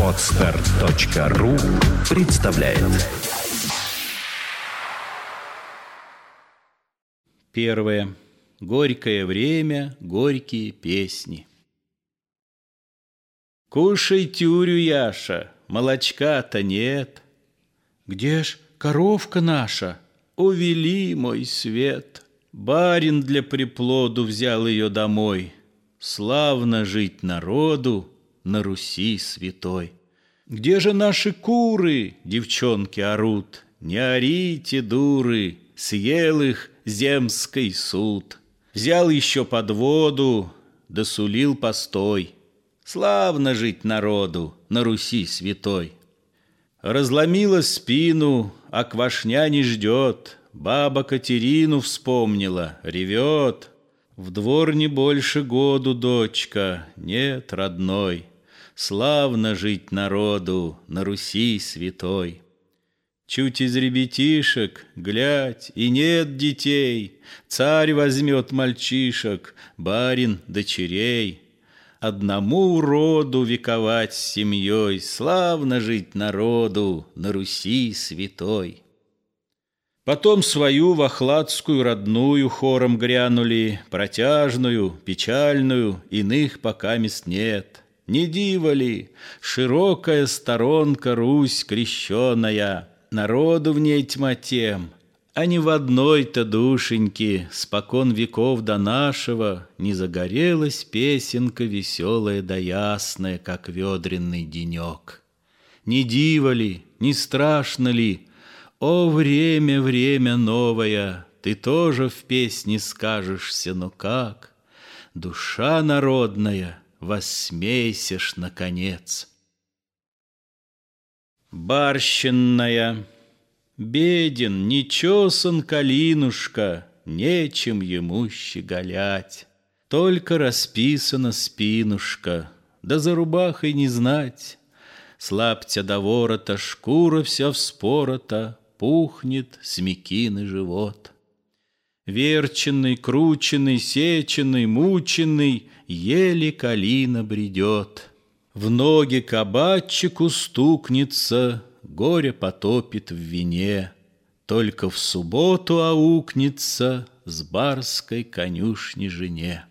Отстар.ру представляет Первое. Горькое время, горькие песни. Кушай тюрю, Яша, молочка-то нет. Где ж коровка наша? Увели мой свет. Барин для приплоду взял ее домой. Славно жить народу на Руси святой. Где же наши куры, девчонки орут? Не орите, дуры, съел их земский суд. Взял еще под воду, досулил постой. Славно жить народу на Руси святой. Разломила спину, а квашня не ждет. Баба Катерину вспомнила, ревет. В двор не больше году, дочка, нет, родной. Славно жить народу на Руси святой. Чуть из ребятишек, глядь, и нет детей, Царь возьмет мальчишек, барин дочерей. Одному уроду вековать с семьей, Славно жить народу на Руси святой. Потом свою вахладскую родную хором грянули, Протяжную, печальную, иных пока мест нет. Не диво ли, широкая сторонка Русь крещеная, Народу в ней тьма тем, а не в одной-то душеньке Спокон веков до нашего Не загорелась песенка веселая да ясная, Как ведренный денек. Не диво ли, не страшно ли, О, время, время новое, Ты тоже в песне скажешься, но как? Душа народная, Воссмейсешь, наконец. Барщинная Беден, нечесан калинушка, Нечем ему щеголять. Только расписана спинушка, Да за рубахой не знать. Слабтя до ворота, шкура вся вспорота, Пухнет смекиный живот. Верченный, крученный, сеченный, мученный, Еле калина бредет. В ноги кабачику стукнется, горе потопит в вине, Только в субботу аукнется с барской конюшни жене.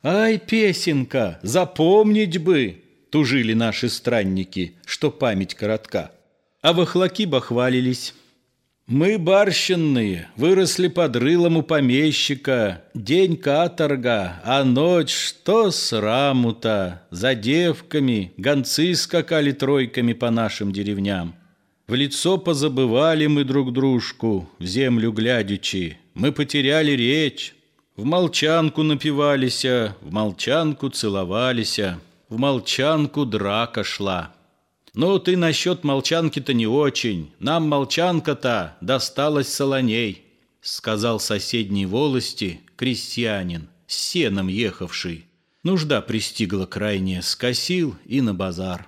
Ай, песенка, запомнить бы, Тужили наши странники, что память коротка. А вахлаки бахвалились. Мы, барщинные, выросли под рылом у помещика. День каторга, а ночь что сраму-то? За девками гонцы скакали тройками по нашим деревням. В лицо позабывали мы друг дружку, в землю глядячи. Мы потеряли речь, в молчанку напивалися, в молчанку целовалися, в молчанку драка шла. Ну, ты насчет молчанки-то не очень. Нам молчанка-то досталась солоней, сказал соседней волости крестьянин, с сеном ехавший. Нужда пристигла крайне, скосил и на базар.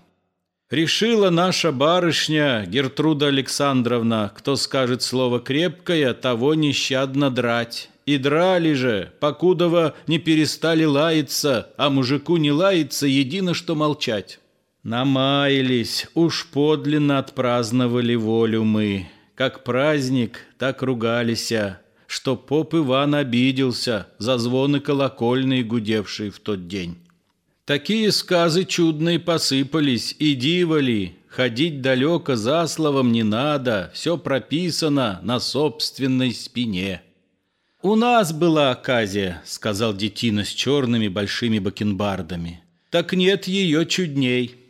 Решила наша барышня Гертруда Александровна, кто скажет слово крепкое, того нещадно драть. И драли же, покудова не перестали лаяться, а мужику не лаяться, едино что молчать. Намаялись, уж подлинно отпраздновали волю мы. Как праздник, так ругалися, что поп Иван обиделся за звоны колокольные, гудевшие в тот день. Такие сказы чудные посыпались, и дивали, ходить далеко за словом не надо, все прописано на собственной спине. «У нас была оказия», — сказал детина с черными большими бакенбардами. «Так нет ее чудней».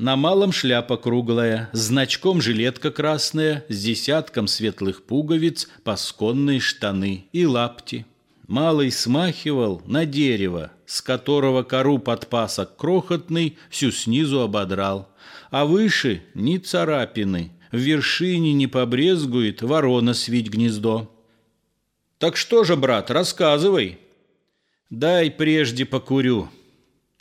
На малом шляпа круглая, значком жилетка красная, с десятком светлых пуговиц, пасконные штаны и лапти. Малый смахивал на дерево, с которого кору подпасок крохотный всю снизу ободрал, а выше ни царапины, в вершине не побрезгует ворона свить гнездо. «Так что же, брат, рассказывай!» «Дай прежде покурю».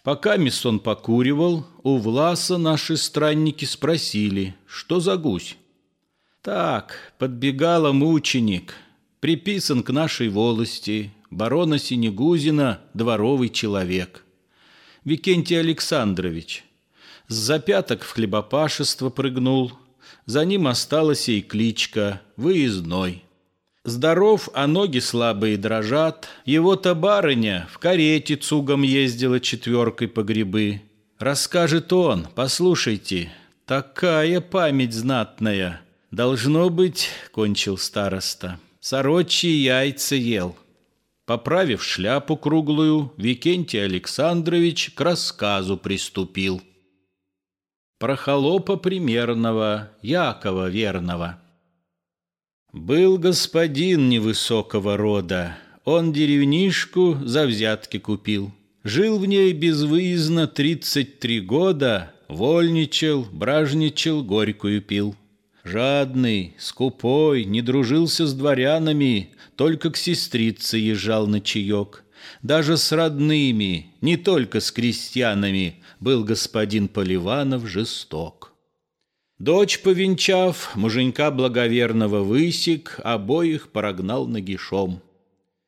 Пока Миссон покуривал, у Власа наши странники спросили, что за гусь. «Так, подбегала мученик, приписан к нашей волости, барона Синегузина, дворовый человек. Викентий Александрович. С запяток в хлебопашество прыгнул. За ним осталась и кличка «Выездной». Здоров, а ноги слабые дрожат. Его-то барыня в карете цугом ездила четверкой по грибы. Расскажет он, послушайте, такая память знатная. Должно быть, кончил староста, сорочьи яйца ел. Поправив шляпу круглую, Викентий Александрович к рассказу приступил. Про холопа примерного, Якова верного – был господин невысокого рода, он деревнишку за взятки купил. Жил в ней безвыездно тридцать три года, вольничал, бражничал, горькую пил. Жадный, скупой, не дружился с дворянами, только к сестрице езжал на чаек. Даже с родными, не только с крестьянами, был господин Поливанов жесток. Дочь повенчав, муженька благоверного высек, обоих прогнал нагишом.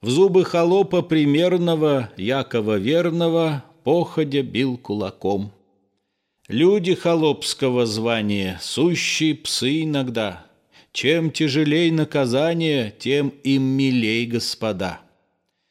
В зубы холопа примерного, Якова верного, походя бил кулаком. Люди холопского звания, сущие псы иногда. Чем тяжелей наказание, тем им милей господа.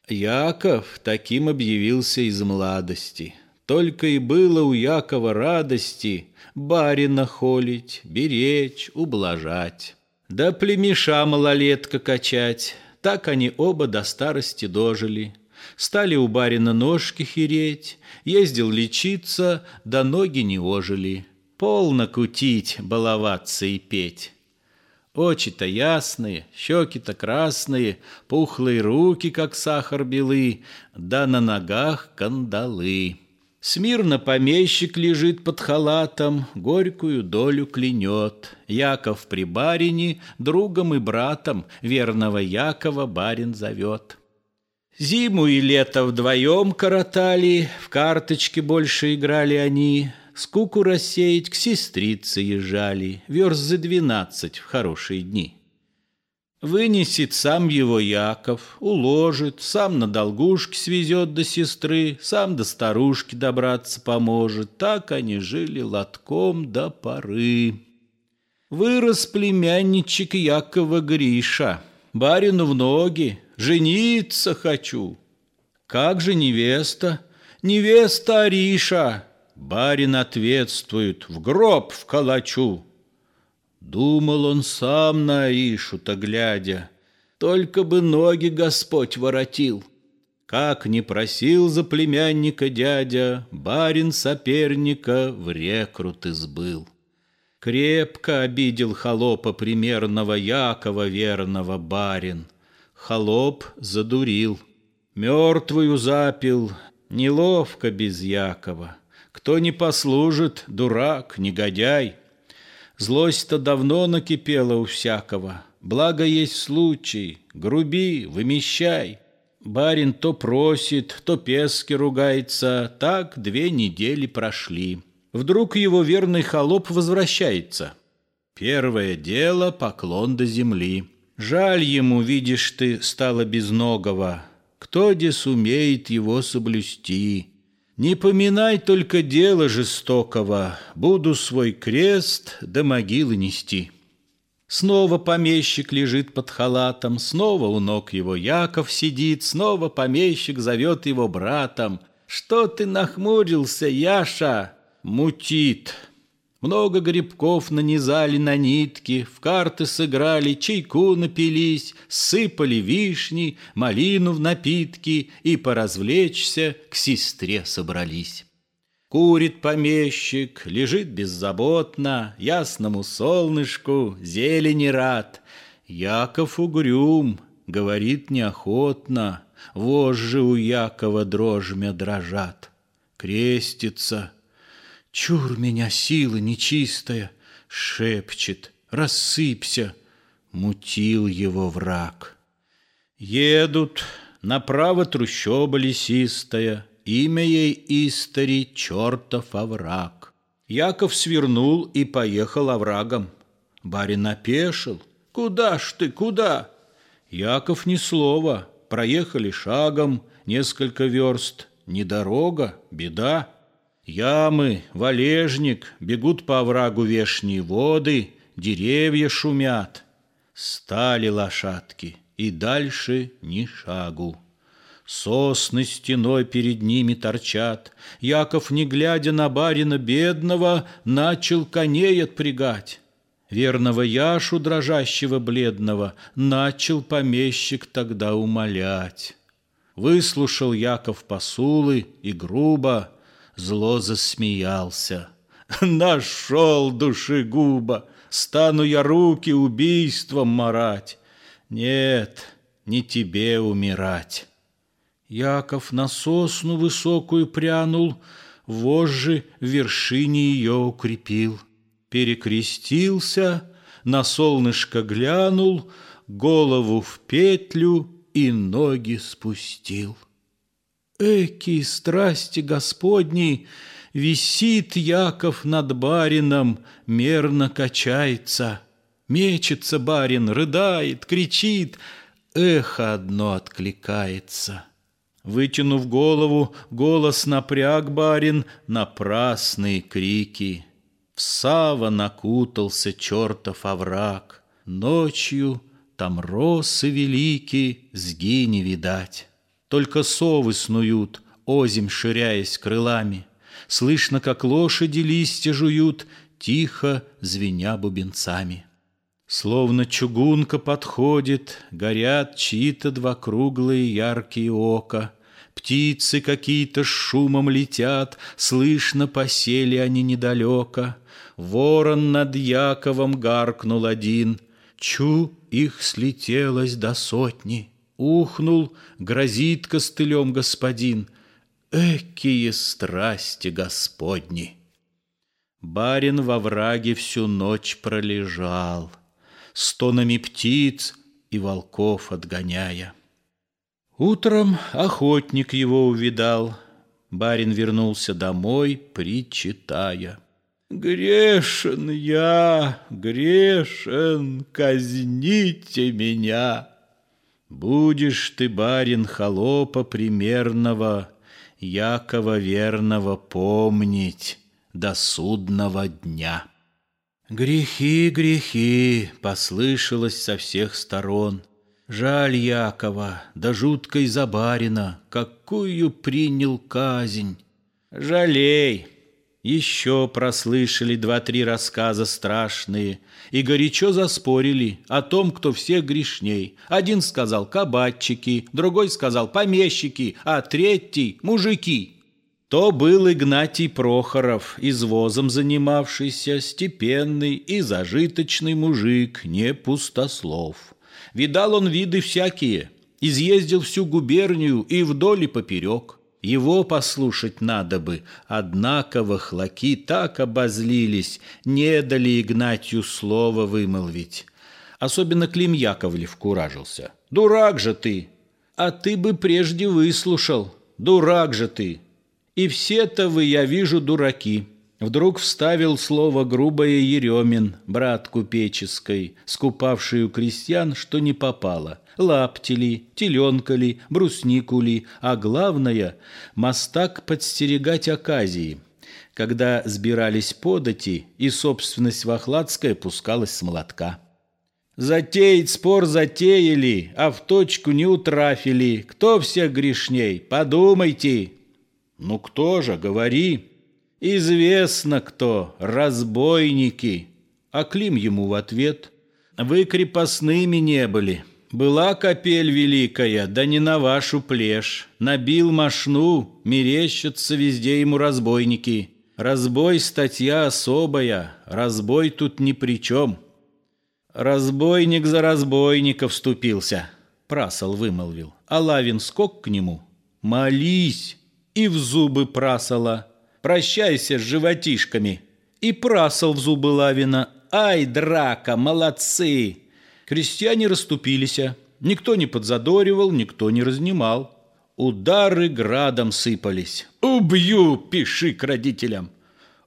Яков таким объявился из младости. Только и было у Якова радости барина холить, беречь, ублажать. Да племеша малолетка качать, так они оба до старости дожили. Стали у барина ножки хереть, ездил лечиться, да ноги не ожили. Полно кутить, баловаться и петь. Очи-то ясные, щеки-то красные, пухлые руки, как сахар белы, да на ногах кандалы. Смирно помещик лежит под халатом, горькую долю клянет. Яков при барине, другом и братом, верного Якова барин зовет. Зиму и лето вдвоем коротали, в карточки больше играли они, скуку рассеять к сестрице езжали, верст за двенадцать в хорошие дни. Вынесет сам его Яков, уложит, сам на долгушке свезет до сестры, сам до старушки добраться поможет. Так они жили лотком до поры. Вырос племянничек Якова Гриша, барину в ноги, жениться хочу. Как же невеста? Невеста Ариша. Барин ответствует, в гроб вколочу. Думал он сам на Аишу-то глядя, Только бы ноги Господь воротил. Как не просил за племянника дядя, Барин соперника в рекрут избыл. Крепко обидел холопа примерного Якова верного барин. Холоп задурил, мертвую запил, Неловко без Якова. Кто не послужит, дурак, негодяй — Злость-то давно накипела у всякого. Благо есть случай, груби, вымещай. Барин то просит, то пески ругается. Так две недели прошли. Вдруг его верный холоп возвращается. Первое дело — поклон до земли. Жаль ему, видишь ты, стало безногого. Кто де сумеет его соблюсти? Не поминай только дело жестокого, Буду свой крест до могилы нести. Снова помещик лежит под халатом, Снова у ног его Яков сидит, Снова помещик зовет его братом. Что ты нахмурился, Яша? Мутит. Много грибков нанизали на нитки, В карты сыграли, чайку напились, Сыпали вишни, малину в напитки И поразвлечься к сестре собрались. Курит помещик, лежит беззаботно, Ясному солнышку зелени рад. Яков угрюм, говорит неохотно, Вожжи у Якова дрожмя дрожат. Крестится — Чур меня сила нечистая, шепчет, рассыпься, мутил его враг. Едут, направо трущоба лесистая, имя ей истори чертов овраг. Яков свернул и поехал оврагом. Барин опешил. «Куда ж ты, куда?» Яков ни слова. Проехали шагом несколько верст. Не дорога, беда. Ямы, валежник, бегут по оврагу вешние воды, деревья шумят. Стали лошадки, и дальше ни шагу. Сосны стеной перед ними торчат. Яков, не глядя на барина бедного, начал коней отпрягать. Верного Яшу, дрожащего бледного, начал помещик тогда умолять. Выслушал Яков посулы и грубо, зло засмеялся. Нашел душегуба, стану я руки убийством марать. Нет, не тебе умирать. Яков на сосну высокую прянул, Вожжи в вершине ее укрепил. Перекрестился, на солнышко глянул, Голову в петлю и ноги спустил. Эки страсти Господни, Висит Яков над барином, Мерно качается. Мечется барин, рыдает, кричит, Эхо одно откликается — Вытянув голову, голос напряг барин, напрасные крики. В сава накутался чертов овраг. Ночью там росы велики, сги не видать. Только совы снуют, озим ширяясь крылами. Слышно, как лошади листья жуют, тихо звеня бубенцами. Словно чугунка подходит, горят чьи-то два круглые яркие ока. Птицы какие-то шумом летят, слышно, посели они недалеко. Ворон над Яковом гаркнул один, чу, их слетелось до сотни. Ухнул, грозит костылем господин, Экие страсти Господни! Барин во враге всю ночь пролежал — стонами птиц и волков отгоняя. Утром охотник его увидал, барин вернулся домой, причитая. Грешен я, грешен, казните меня. Будешь ты, барин, холопа примерного, Якова верного помнить до судного дня. Грехи, грехи, послышалось со всех сторон. Жаль Якова, да жуткой забарина, какую принял казнь. Жалей. Еще прослышали два-три рассказа страшные и горячо заспорили о том, кто всех грешней. Один сказал кабачики, другой сказал помещики, а третий – мужики. То был Игнатий Прохоров, извозом занимавшийся, степенный и зажиточный мужик, не пустослов. Видал он виды всякие, изъездил всю губернию и вдоль и поперек. Его послушать надо бы, однако вахлаки так обозлились, не дали Игнатию слова вымолвить. Особенно Клим Яковлев куражился. «Дурак же ты! А ты бы прежде выслушал! Дурак же ты!» И все-то вы, я вижу, дураки. Вдруг вставил слово грубое Еремин, брат купеческой, скупавший у крестьян, что не попало. Лапти ли, теленка ли, бруснику ли, а главное – мастак подстерегать оказии, когда сбирались подати, и собственность Вахладская пускалась с молотка. Затеять спор затеяли, а в точку не утрафили. Кто всех грешней? Подумайте!» «Ну кто же, говори!» «Известно кто, разбойники!» А Клим ему в ответ «Вы крепостными не были. Была капель великая, да не на вашу плешь. Набил мошну, мерещатся везде ему разбойники. Разбой статья особая, разбой тут ни при чем». «Разбойник за разбойника вступился», — прасол вымолвил. А Лавин скок к нему. «Молись!» и в зубы прасала. Прощайся с животишками. И прасал в зубы Лавина. Ай, драка, молодцы! Крестьяне расступились. Никто не подзадоривал, никто не разнимал. Удары градом сыпались. «Убью!» — пиши к родителям.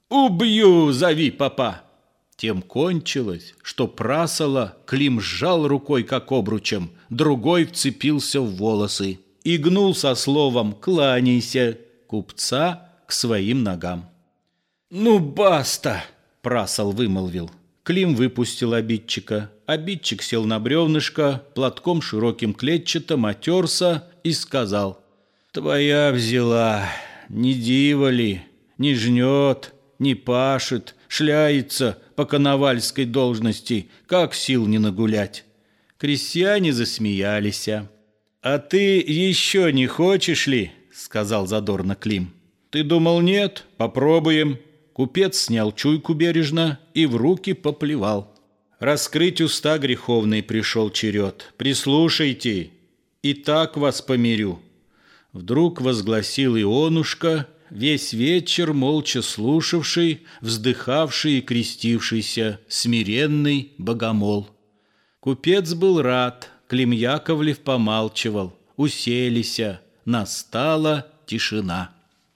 «Убью!» — зови папа. Тем кончилось, что прасала Клим сжал рукой, как обручем, другой вцепился в волосы и гнул со словом «кланяйся» купца своим ногам. «Ну, баста!» – прасал вымолвил. Клим выпустил обидчика. Обидчик сел на бревнышко, платком широким клетчатым отерся и сказал. «Твоя взяла, не дива ли, не жнет, не пашет, шляется по коновальской должности, как сил не нагулять». Крестьяне засмеялись. «А ты еще не хочешь ли?» – сказал задорно Клим. «Ты думал, нет? Попробуем». Купец снял чуйку бережно и в руки поплевал. Раскрыть уста греховный пришел черед. Прислушайте, и так вас помирю. Вдруг возгласил Ионушка, весь вечер молча слушавший, вздыхавший и крестившийся, смиренный богомол. Купец был рад, Клим Яковлев помалчивал, уселися, настала тишина.